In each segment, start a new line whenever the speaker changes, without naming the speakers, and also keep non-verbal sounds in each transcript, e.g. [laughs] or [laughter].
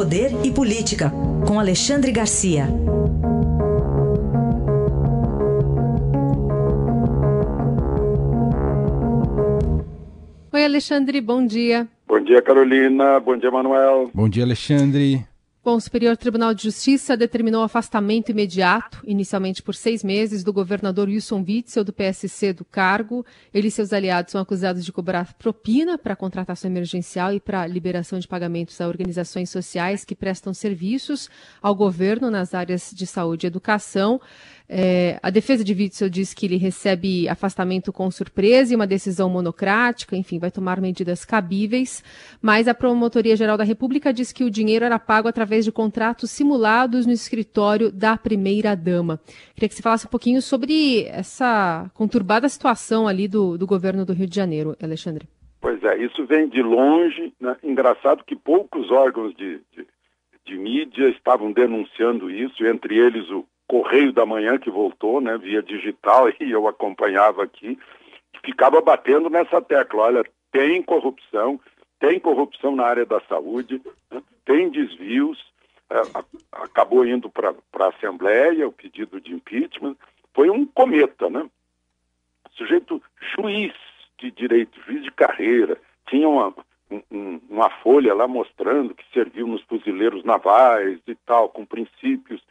Poder e Política, com Alexandre Garcia.
Oi, Alexandre, bom dia.
Bom dia, Carolina. Bom dia, Manuel.
Bom dia, Alexandre.
Bom, o Superior Tribunal de Justiça determinou afastamento imediato, inicialmente por seis meses, do governador Wilson Witzel, do PSC, do cargo. Ele e seus aliados são acusados de cobrar propina para contratação emergencial e para liberação de pagamentos a organizações sociais que prestam serviços ao governo nas áreas de saúde e educação. É, a defesa de Witzel diz que ele recebe afastamento com surpresa e uma decisão monocrática, enfim, vai tomar medidas cabíveis, mas a Promotoria Geral da República diz que o dinheiro era pago através de contratos simulados no escritório da primeira-dama. Queria que você falasse um pouquinho sobre essa conturbada situação ali do, do governo do Rio de Janeiro, Alexandre.
Pois é, isso vem de longe, né? engraçado que poucos órgãos de, de, de mídia estavam denunciando isso, entre eles o Correio da Manhã que voltou, né, via digital, [laughs] e eu acompanhava aqui, ficava batendo nessa tecla, olha, tem corrupção, tem corrupção na área da saúde, né, tem desvios, é, acabou indo para a Assembleia o pedido de impeachment, foi um cometa, né? Sujeito juiz de direito, juiz de carreira, tinha uma, um, uma folha lá mostrando que serviu nos fuzileiros navais e tal, com princípios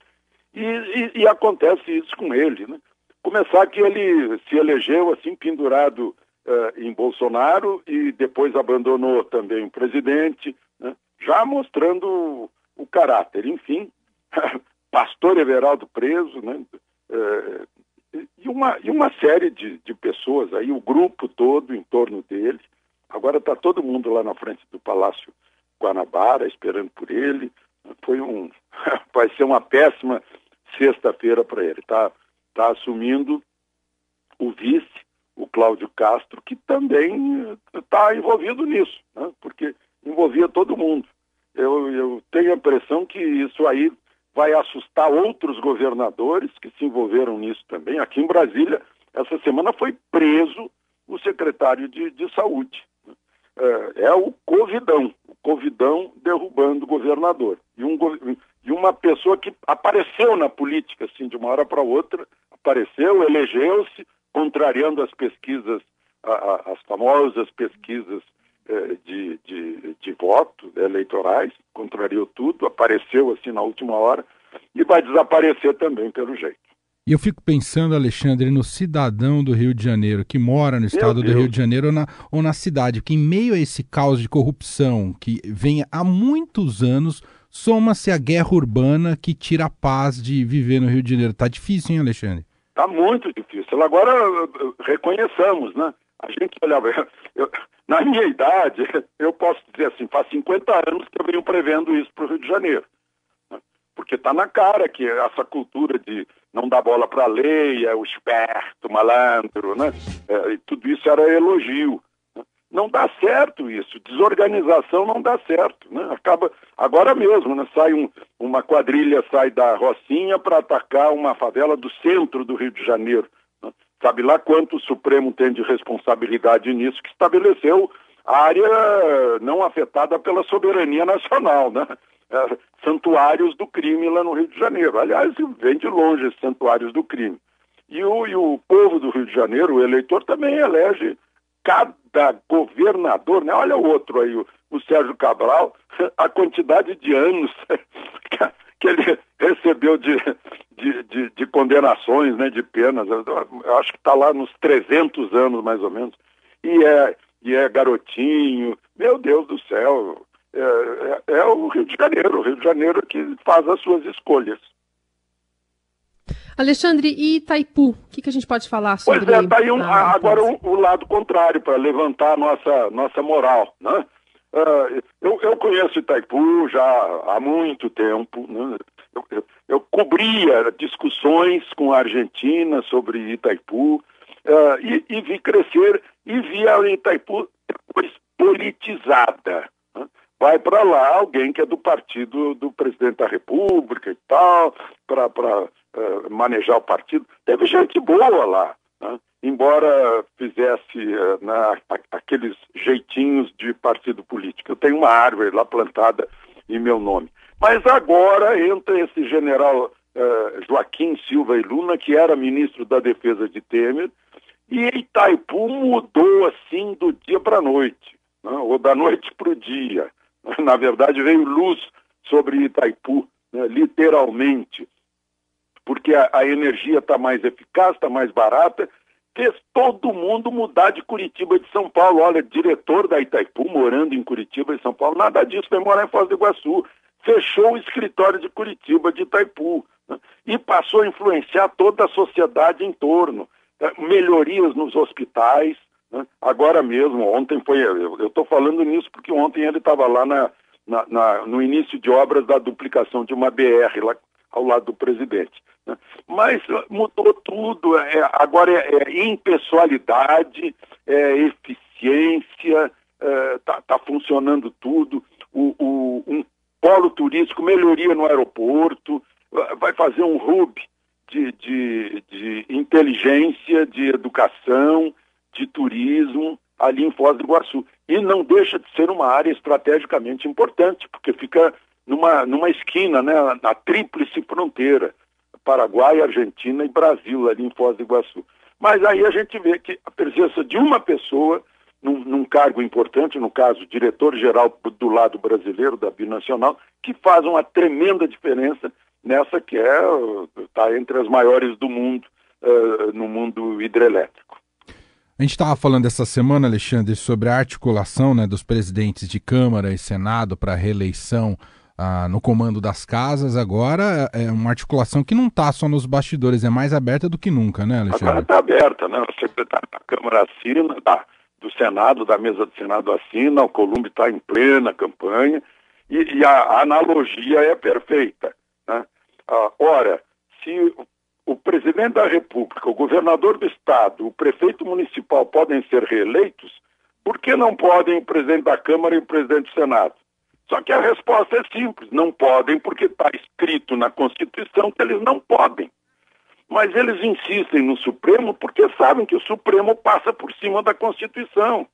e, e, e, acontece isso com ele, né? Começar que ele se elegeu assim pendurado uh, em Bolsonaro e depois abandonou também o presidente, né? já mostrando o, o, caráter. Enfim, [laughs] pastor Everaldo preso, né? Uh, e, uma, e uma série de, de pessoas aí, o grupo todo em torno dele. Agora está todo mundo lá na frente do Palácio Guanabara esperando por ele. Foi um, [laughs] vai ser uma péssima sexta-feira para ele. Está tá assumindo o vice, o Cláudio Castro, que também está envolvido nisso, né? porque envolvia todo mundo. Eu, eu tenho a impressão que isso aí vai assustar outros governadores que se envolveram nisso também. Aqui em Brasília, essa semana foi preso o secretário de, de saúde. É, é o Covidão, o Covidão derrubando o governador. E um, de uma pessoa que apareceu na política, assim, de uma hora para outra, apareceu, elegeu-se, contrariando as pesquisas, a, a, as famosas pesquisas eh, de, de, de voto eleitorais, contrariou tudo, apareceu assim na última hora e vai desaparecer também, pelo jeito.
E eu fico pensando, Alexandre, no cidadão do Rio de Janeiro, que mora no estado do Rio de Janeiro ou na, ou na cidade, que em meio a esse caos de corrupção que vem há muitos anos, soma-se a guerra urbana que tira a paz de viver no Rio de Janeiro. Tá difícil, hein, Alexandre?
Tá muito difícil. Agora, reconheçamos, né? A gente olhava, [laughs] eu, na minha idade, [laughs] eu posso dizer assim, faz 50 anos que eu venho prevendo isso para o Rio de Janeiro. Né? Porque está na cara que essa cultura de não dar bola para a lei, é o esperto, malandro, né? É, tudo isso era elogio. Não dá certo isso, desorganização não dá certo, né? Acaba agora mesmo, né? Sai um, uma quadrilha sai da Rocinha para atacar uma favela do centro do Rio de Janeiro. Né? Sabe lá quanto o Supremo tem de responsabilidade nisso que estabeleceu área não afetada pela soberania nacional, né? É, santuários do crime lá no Rio de Janeiro. Aliás, vem de longe esses santuários do crime. E o, e o povo do Rio de Janeiro, o eleitor, também elege cada governador, né? Olha o outro aí, o, o Sérgio Cabral, [laughs] a quantidade de anos [laughs] que ele recebeu de, de, de, de, condenações, né, de penas, eu acho que está lá nos 300 anos mais ou menos, e é, e é garotinho, meu Deus do céu, é, é, é o Rio de Janeiro, o Rio de Janeiro que faz as suas escolhas.
Alexandre, e Itaipu? O que, que a gente pode falar sobre
Pois é, está aí um, agora o, o, lado contrário, para levantar a nossa, nossa moral. Né? Uh, eu, eu conheço Itaipu já há muito tempo. Né? Eu, eu, eu, cobria discussões com a Argentina sobre Itaipu uh, e, e, vi crescer e vi a Itaipu depois politizada. Né? Vai para lá alguém que é do partido do presidente da República e tal, para uh, manejar o partido. Teve gente boa lá, né? embora fizesse uh, na, aqueles jeitinhos de partido político. Eu tenho uma árvore lá plantada em meu nome. Mas agora entra esse general uh, Joaquim Silva e Luna, que era ministro da Defesa de Temer, e Itaipu mudou assim do dia para a noite, né? ou da noite para o dia. [laughs] Na verdade, veio luz sobre Itaipu, né? literalmente, porque a, a energia está mais eficaz, está mais barata, fez todo mundo mudar de Curitiba de São Paulo. Olha, diretor da Itaipu morando em Curitiba de São Paulo, nada disso, vai morar em Foz do Iguaçu. Fechou o escritório de Curitiba de Itaipu né? e passou a influenciar toda a sociedade em torno. Né? Melhorias nos hospitais. Né? Agora mesmo, ontem foi. Eu estou falando nisso porque ontem ele estava lá na, na, na, no início de obras da duplicação de uma BR lá ao lado do presidente. Né? Mas mudou tudo, é, agora é, é impessoalidade, é eficiência, está é, tá funcionando tudo, o, o, um polo turístico, melhoria no aeroporto, vai fazer um hub de, de, de inteligência, de educação, de turismo ali em Foz do Iguaçu. E não deixa de ser uma área estrategicamente importante, porque fica numa, numa esquina, né, na tríplice fronteira, Paraguai, Argentina e Brasil, ali em Foz do Iguaçu. Mas aí a gente vê que a presença de uma pessoa num, num cargo importante, no caso, diretor-geral do lado brasileiro da Binacional, que faz uma tremenda diferença nessa que é está entre as maiores do mundo, uh, no mundo hidrelétrico.
A gente estava falando essa semana, Alexandre, sobre a articulação né, dos presidentes de Câmara e Senado para reeleição ah, no comando das casas, agora é uma articulação que não está só nos bastidores, é mais aberta do que nunca, né, Alexandre?
Agora está aberta, né? O secretário da Câmara assina, da, do Senado, da mesa do Senado assina, o Columbi está em plena campanha e, e a, analogia é perfeita. Né? Ah, ora, se o presidente da República, o governador do Estado, o prefeito municipal podem ser reeleitos, por que não podem o presidente da Câmara e o presidente do Senado? Só que a resposta é simples: não podem, porque está escrito na Constituição que eles não podem. Mas eles insistem no Supremo porque sabem que o Supremo passa por cima da Constituição.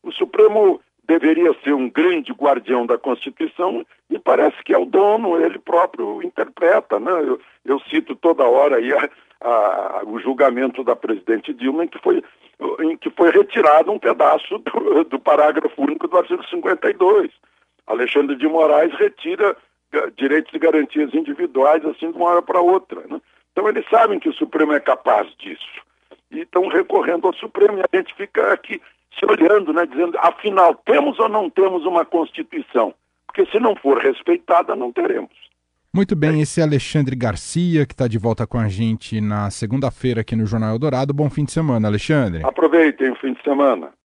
O Supremo deveria ser um grande guardião da Constituição e parece que é o dono, ele próprio interpreta. Né? Eu, eu cito toda hora aí a, a, o julgamento da presidente Dilma, em que foi, em que foi retirado um pedaço do, do parágrafo único do artigo 52. Alexandre de Moraes retira eh, direitos e garantias individuais assim de uma hora para outra. Né? Então eles sabem que o Supremo é capaz disso. E estão recorrendo ao Supremo e a gente fica aqui se olhando, né, dizendo, afinal, temos ou não temos uma Constituição? Porque se não for respeitada, não teremos.
Muito bem, esse é Alexandre Garcia, que está de volta com a gente na segunda-feira aqui no Jornal Eldorado. Bom fim de semana, Alexandre.
Aproveitem o fim de semana.